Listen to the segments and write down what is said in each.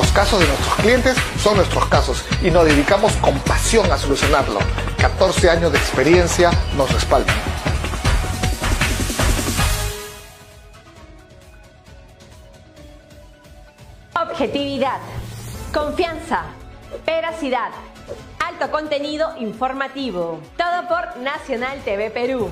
Los casos de nuestros clientes son nuestros casos y nos dedicamos con pasión a solucionarlo. 14 años de experiencia nos respaldan. Objetividad, confianza, veracidad, alto contenido informativo. Todo por Nacional TV Perú.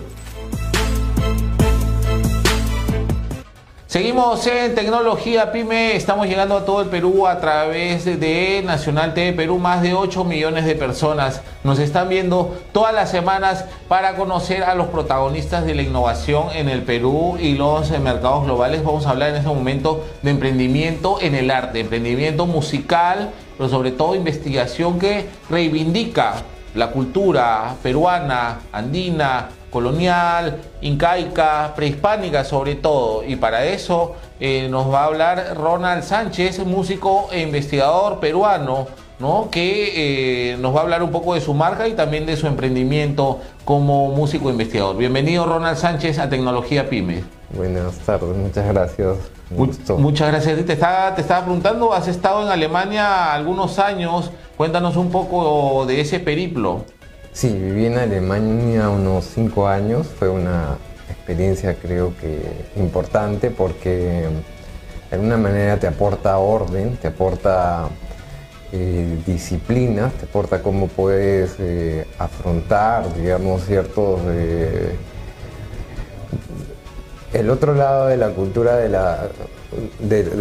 Seguimos en Tecnología Pyme, estamos llegando a todo el Perú a través de Nacional TV Perú, más de 8 millones de personas nos están viendo todas las semanas para conocer a los protagonistas de la innovación en el Perú y los mercados globales. Vamos a hablar en este momento de emprendimiento en el arte, emprendimiento musical, pero sobre todo investigación que reivindica la cultura peruana, andina, colonial, incaica, prehispánica sobre todo. Y para eso eh, nos va a hablar Ronald Sánchez, músico e investigador peruano, ¿no? que eh, nos va a hablar un poco de su marca y también de su emprendimiento como músico e investigador. Bienvenido Ronald Sánchez a Tecnología Pyme. Buenas tardes, muchas gracias. Muchas gracias. Te estaba, te estaba preguntando, has estado en Alemania algunos años, cuéntanos un poco de ese periplo. Sí, viví en Alemania unos cinco años. Fue una experiencia creo que importante porque de alguna manera te aporta orden, te aporta eh, disciplina, te aporta cómo puedes eh, afrontar, digamos, ciertos... Eh, el otro lado de la cultura de,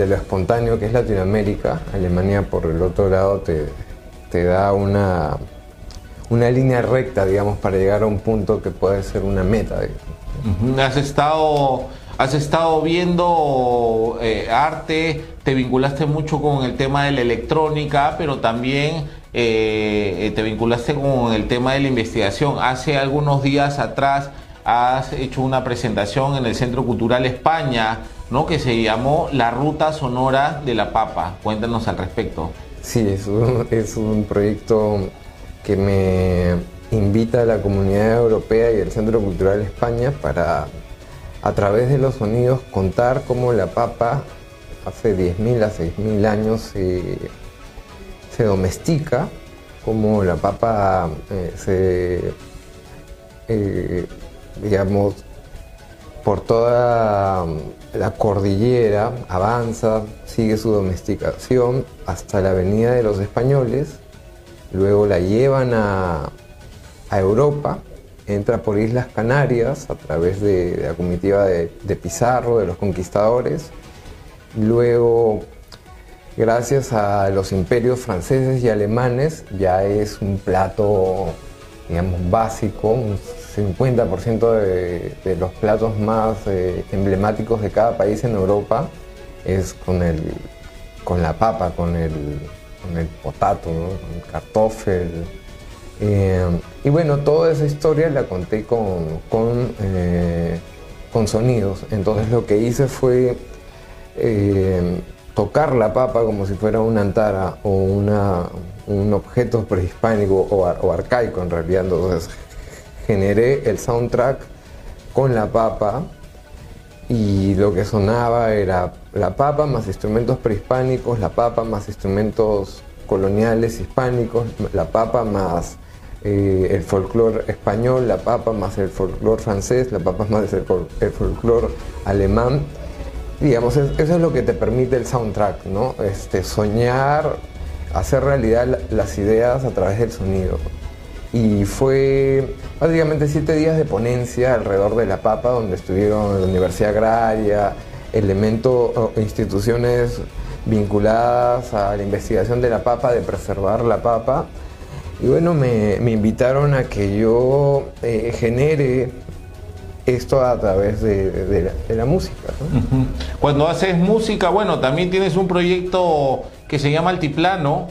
lo espontáneo que es Latinoamérica, Alemania por el otro lado te da una una línea recta, digamos, para llegar a un punto que puede ser una meta. Has estado, has estado viendo eh, arte, te vinculaste mucho con el tema de la electrónica, pero también eh, eh, te vinculaste con el tema de la investigación. Hace algunos días atrás has hecho una presentación en el Centro Cultural España, ¿no? que se llamó La Ruta Sonora de la Papa. Cuéntanos al respecto. Sí, es es un proyecto que me invita a la comunidad europea y el Centro Cultural España para, a través de los sonidos, contar cómo la papa hace 10.000 a 6.000 años se, domestica, cómo la papa eh, se, eh, digamos, por toda la cordillera avanza, sigue su domesticación hasta la Avenida de los Españoles luego la llevan a, Europa, entra por Islas Canarias a través de, la comitiva de, Pizarro, de los conquistadores, luego gracias a los imperios franceses y alemanes ya es un plato, digamos, básico, un 50% de, los platos más eh, emblemáticos de cada país en Europa es con, el, con la papa, con el, con el potato, con el cartofel. Eh, y bueno, toda esa historia la conté con, con, eh, con, sonidos. Entonces lo que hice fue eh, tocar la papa como si fuera una antara o una, un objeto prehispánico o, o, arcaico en realidad. Entonces generé el soundtrack con la papa y lo que sonaba era la papa más instrumentos prehispánicos, la papa más instrumentos coloniales hispánicos, la papa más eh, el folclore español, la papa más el folclore francés, la papa más el, el folclore alemán. Digamos, eso es lo que te permite el soundtrack, ¿no? Este, soñar, hacer realidad las ideas a través del sonido y fue básicamente siete días de ponencia alrededor de la papa, donde estuvieron la Universidad Agraria, elementos, instituciones vinculadas a la investigación de la papa, de preservar la papa. Y bueno, me, invitaron a que yo eh, genere esto a través de, la, música. Cuando haces música, bueno, también tienes un proyecto que se llama Altiplano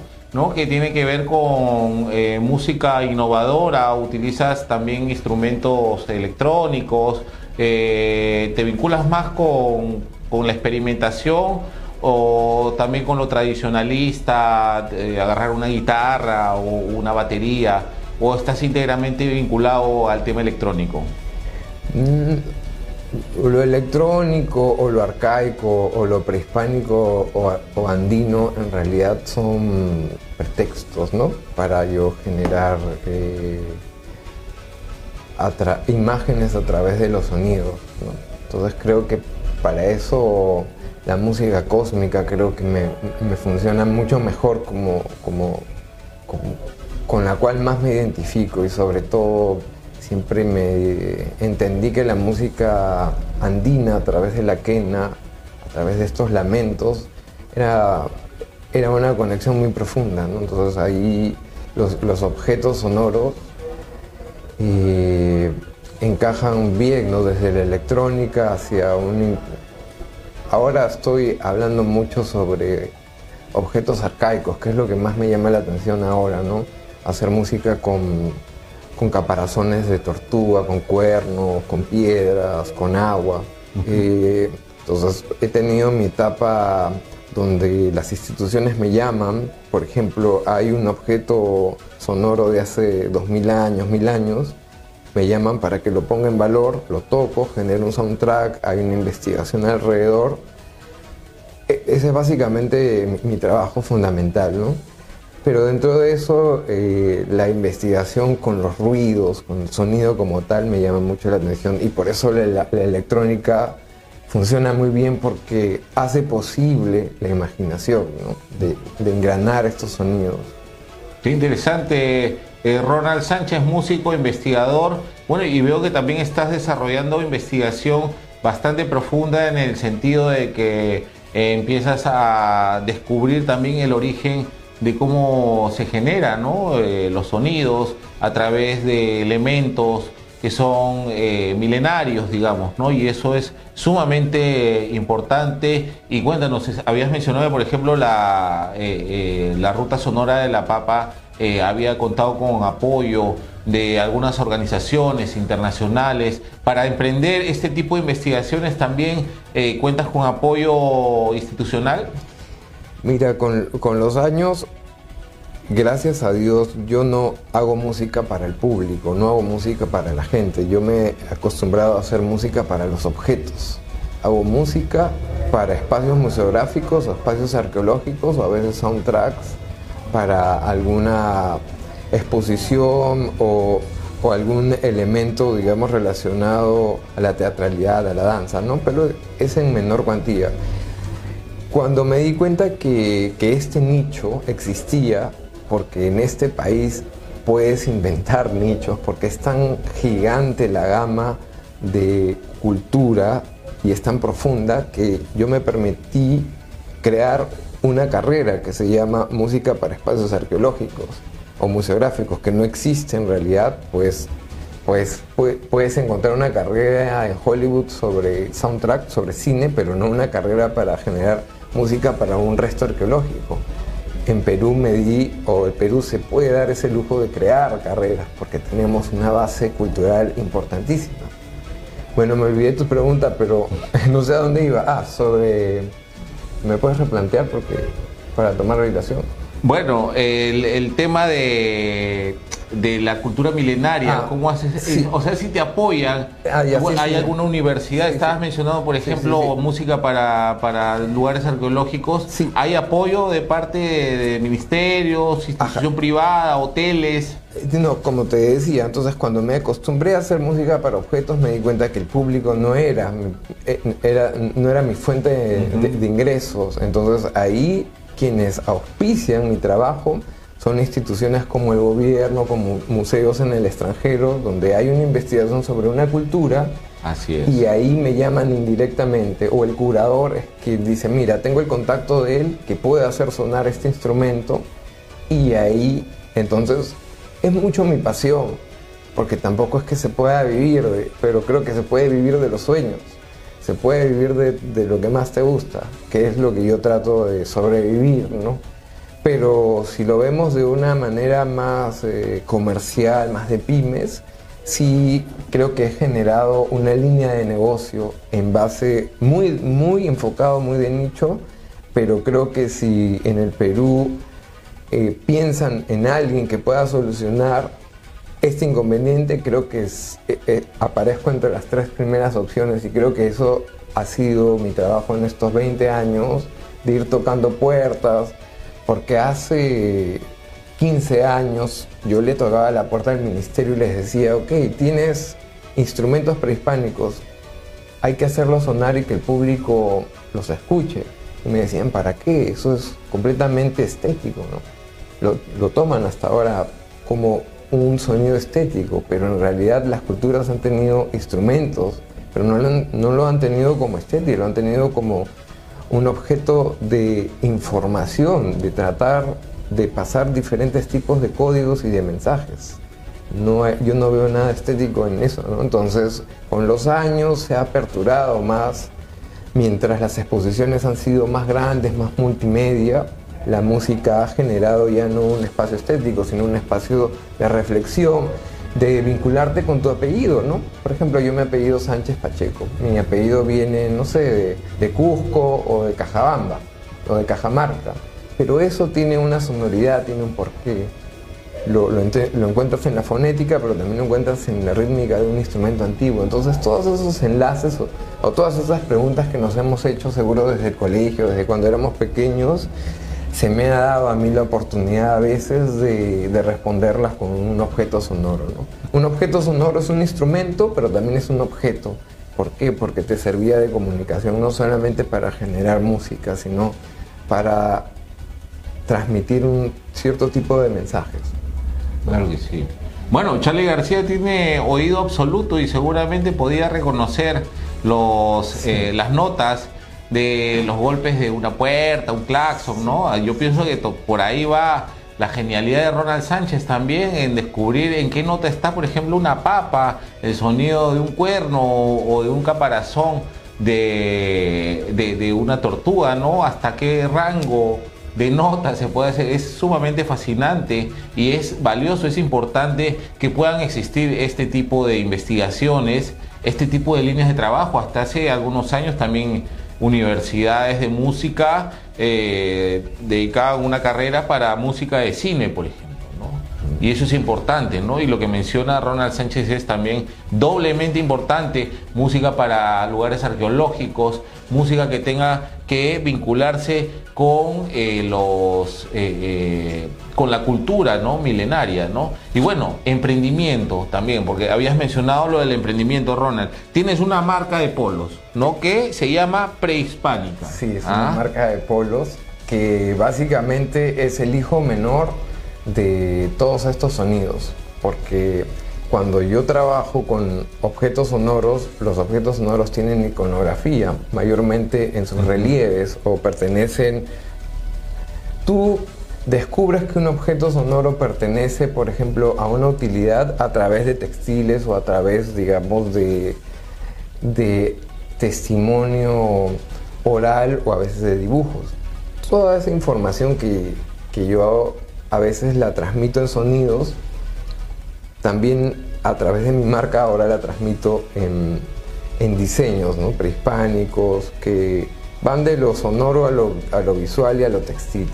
que tiene que ver con eh, música innovadora, utilizas también instrumentos electrónicos, eh, te vinculas más con, la experimentación o también con lo tradicionalista, eh, agarrar una guitarra o una batería, o estás íntegramente vinculado al tema electrónico? Lo electrónico o lo arcaico o lo prehispánico o, andino en realidad son pretextos, ¿no? Para yo generar eh, imágenes a través de los sonidos, Entonces creo que para eso la música cósmica creo que me, funciona mucho mejor como, como, con la cual más me identifico y sobre todo siempre me entendí que la música andina a través de la quena, a través de estos lamentos, era, era una conexión muy profunda. Entonces ahí los, objetos sonoros encajan bien ¿no? desde la electrónica hacia un Ahora estoy hablando mucho sobre objetos arcaicos, que es lo que más me llama la atención ahora, ¿no? Hacer música con, caparazones de tortuga, con cuernos, con piedras, con agua. Eh, entonces he tenido mi etapa donde las instituciones me llaman, por ejemplo, hay un objeto sonoro de hace 2000 años, mil años, me llaman para que lo ponga en valor, lo toco, genero un soundtrack, hay una investigación alrededor. E, ese es básicamente mi, trabajo fundamental, ¿no? Pero dentro de eso, eh, la investigación con los ruidos, con el sonido como tal, me llama mucho la atención y por eso la, electrónica funciona muy bien porque hace posible la imaginación, ¿no? de, de engranar estos sonidos. Qué interesante eh, Ronald Sánchez, músico, investigador. Bueno, y veo que también estás desarrollando investigación bastante profunda en el sentido de que eh, empiezas a descubrir también el origen de cómo se generan eh, los sonidos a través de elementos que son milenarios, digamos, ¿no? Y eso es sumamente importante. Y cuéntanos, habías mencionado, por ejemplo, la, la ruta sonora de la papa eh, había contado con apoyo de algunas organizaciones internacionales. Para emprender este tipo de investigaciones también eh, cuentas con apoyo institucional. Mira, con, con, los años, gracias a Dios, yo no hago música para el público, no hago música para la gente. Yo me he acostumbrado a hacer música para los objetos. Hago música para espacios museográficos o espacios arqueológicos o a veces soundtracks para alguna exposición o, algún elemento, digamos, relacionado a la teatralidad, a la danza, ¿no? Pero es en menor cuantía. Cuando me di cuenta que, que este nicho existía, porque en este país puedes inventar nichos, porque es tan gigante la gama de cultura y es tan profunda que yo me permití crear una carrera que se llama Música para Espacios Arqueológicos o Museográficos, que no existe en realidad, pues, pues puedes encontrar una carrera en Hollywood sobre soundtrack, sobre cine, pero no una carrera para generar música para un resto arqueológico. En Perú me di, o el Perú se puede dar ese lujo de crear carreras, porque tenemos una base cultural importantísima. Bueno, me olvidé tu pregunta, pero no sé a dónde iba. Ah, sobre ¿Me puedes replantear porque para tomar habitación? Bueno, el, tema de, la cultura milenaria, ah, ¿cómo haces? O sea, si te apoyan, ah, ¿hay alguna universidad? Estabas mencionando, por ejemplo, música para, lugares arqueológicos. ¿Hay apoyo de parte de, ministerios, institución privada, hoteles? Eh, no, como te decía, entonces cuando me acostumbré a hacer música para objetos me di cuenta que el público no era, eh, era, no era mi fuente de ingresos. Entonces ahí quienes auspician mi trabajo son instituciones como el gobierno, como museos en el extranjero, donde hay una investigación sobre una cultura. Así es. Y ahí me llaman indirectamente, o el curador es quien dice, mira, tengo el contacto de él que puede hacer sonar este instrumento, y ahí, entonces, es mucho mi pasión, porque tampoco es que se pueda vivir, pero creo que se puede vivir de los sueños se puede vivir de, lo que más te gusta, que es lo que yo trato de sobrevivir, ¿no? Pero si lo vemos de una manera más eh, comercial, más de pymes, sí creo que he generado una línea de negocio en base muy, muy enfocado, muy de nicho, pero creo que si en el Perú eh, piensan en alguien que pueda solucionar este inconveniente, creo que es, eh, aparezco entre las tres primeras opciones y creo que eso ha sido mi trabajo en estos 20 años, de ir tocando puertas, porque hace 15 años yo le tocaba la puerta del ministerio y les decía, ok, tienes instrumentos prehispánicos, hay que hacerlos sonar y que el público los escuche. Y me decían, ¿para qué? Eso es completamente estético, ¿no? Lo, toman hasta ahora como un sonido estético, pero en realidad las culturas han tenido instrumentos, pero no lo han, no lo han tenido como estético, lo han tenido como un objeto de información, de tratar de pasar diferentes tipos de códigos y de mensajes. No, yo no veo nada estético en eso, ¿no? Entonces, con los años se ha aperturado más, mientras las exposiciones han sido más grandes, más multimedia, la música ha generado ya no un espacio estético, sino un espacio de reflexión, de vincularte con tu apellido, ¿no? Por ejemplo, yo me apellido Sánchez Pacheco. Mi apellido viene, no sé, de, de Cusco o de Cajabamba o de Cajamarca. Pero eso tiene una sonoridad, tiene un porqué. Lo, lo, lo, encuentras en la fonética, pero también lo encuentras en la rítmica de un instrumento antiguo. Entonces, todos esos enlaces o, o todas esas preguntas que nos hemos hecho seguro desde el colegio, desde cuando éramos pequeños, se me ha dado a mí la oportunidad a veces de, de responderlas con un objeto sonoro. ¿no? Un objeto sonoro es un instrumento, pero también es un objeto. ¿Por qué? Porque te servía de comunicación no solamente para generar música, sino para transmitir un cierto tipo de mensajes. Claro que sí. Bueno, Charlie García tiene oído absoluto y seguramente podía reconocer los, sí. eh, las notas de los golpes de una puerta, un claxon, ¿no? Yo pienso que por ahí va la genialidad de Ronald Sánchez también en descubrir en qué nota está, por ejemplo, una papa, el sonido de un cuerno o de un caparazón de, de, de una tortuga, ¿no? Hasta qué rango de notas se puede hacer. Es sumamente fascinante y es valioso, es importante que puedan existir este tipo de investigaciones, este tipo de líneas de trabajo. Hasta hace algunos años también universidades de música eh, dedicaban una carrera para música de cine, por ejemplo. Y eso es importante, ¿no? Y lo que menciona Ronald Sánchez es también doblemente importante, música para lugares arqueológicos, música que tenga que vincularse con eh, los eh, eh, con la cultura no milenaria no y bueno emprendimiento también porque habías mencionado lo del emprendimiento Ronald. Tienes una marca de polos no que se llama prehispánica. Sí es ¿Ah? una marca de polos que básicamente es el hijo menor de todos estos sonidos porque cuando yo trabajo con objetos sonoros, los objetos sonoros tienen iconografía, mayormente en sus relieves o pertenecen... Tú descubres que un objeto sonoro pertenece, por ejemplo, a una utilidad a través de textiles o a través, digamos, de, de testimonio oral o a veces de dibujos. Toda esa información que, que yo a veces la transmito en sonidos, también a través de mi marca ahora la transmito en, diseños prehispánicos que van de lo sonoro a lo, a lo visual y a lo textil.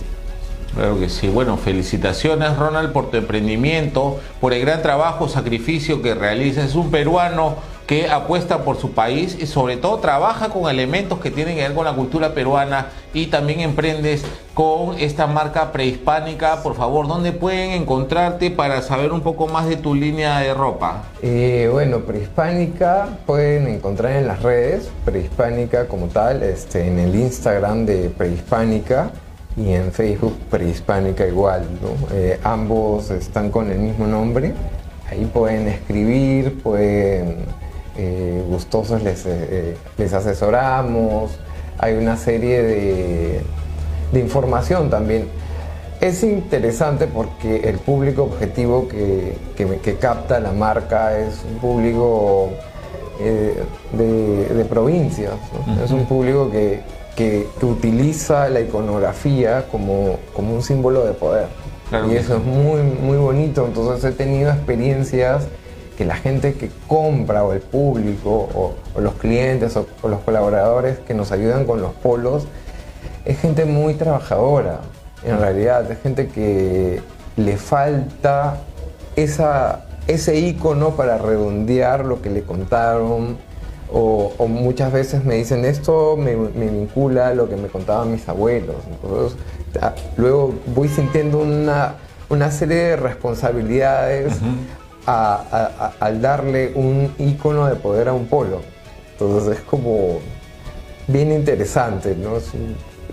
Claro que sí. Bueno, felicitaciones Ronald por tu emprendimiento, por el gran trabajo, sacrificio que realizas. Es un peruano que apuesta por su país y sobre todo trabaja con elementos que tienen que ver con la cultura peruana y también emprendes con esta marca prehispánica. Por favor, ¿dónde pueden encontrarte para saber un poco más de tu línea de ropa? Eh, bueno, prehispánica pueden encontrar en las redes, prehispánica como tal, este, en el Instagram de prehispánica y en Facebook prehispánica igual. Eh, ambos están con el mismo nombre. Ahí pueden escribir, pueden eh, gustosos les, eh, les, asesoramos, hay una serie de, de, información también. Es interesante porque el público objetivo que, que, que capta la marca es un público eh, de, de, provincias, ¿no? uh -huh. es un público que, que, utiliza la iconografía como, como un símbolo de poder. Claro y eso es muy, muy bonito, entonces he tenido experiencias que la gente que compra o el público o, los clientes o, los colaboradores que nos ayudan con los polos es gente muy trabajadora en realidad es gente que le falta esa ese icono para redondear lo que le contaron. O, muchas veces me dicen esto me, vincula a lo que me contaban mis abuelos. luego voy sintiendo una, una serie de responsabilidades al darle un icono de poder a un polo. Entonces es como bien interesante, ¿no?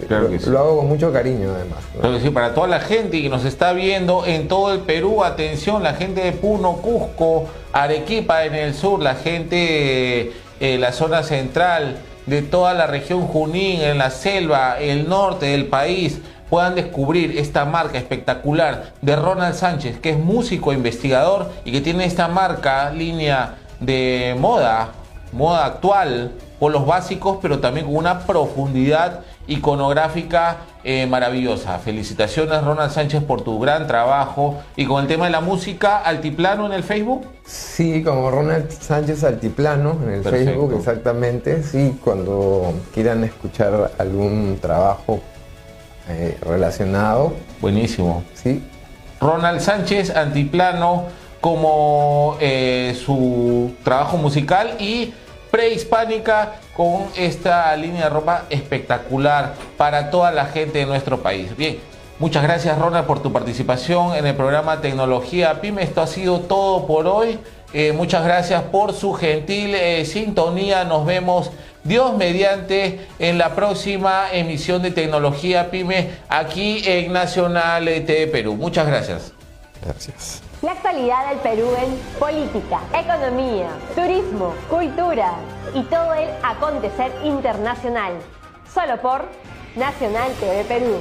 lo, hago con mucho cariño además. sí, para toda la gente que nos está viendo en todo el Perú, atención, la gente de Puno, Cusco, Arequipa en el sur, la gente de eh, la zona central, de toda la región Junín, en la selva, el norte del país, puedan descubrir esta marca espectacular de Ronald Sánchez, que es músico, investigador y que tiene esta marca, línea de moda, moda actual, con los básicos, pero también con una profundidad iconográfica eh, maravillosa. Felicitaciones Ronald Sánchez por tu gran trabajo. Y con el tema de la música, Altiplano en el Facebook. Sí, como Ronald Sánchez Altiplano en el Facebook, exactamente. Sí, cuando quieran escuchar algún trabajo eh, relacionado. Buenísimo. Sí. Ronald Sánchez Altiplano como eh, su trabajo musical y prehispánica con esta línea de ropa espectacular para toda la gente de nuestro país. Bien, muchas gracias Ronald por tu participación en el programa Tecnología PYME. Esto ha sido todo por hoy. Eh, muchas gracias por su gentil eh, sintonía. Nos vemos Dios mediante en la próxima emisión de Tecnología PYME aquí en Nacional TV Perú. Muchas gracias. Gracias. La actualidad del Perú en política, economía, turismo, cultura y todo el acontecer internacional. Solo por Nacional TV Perú.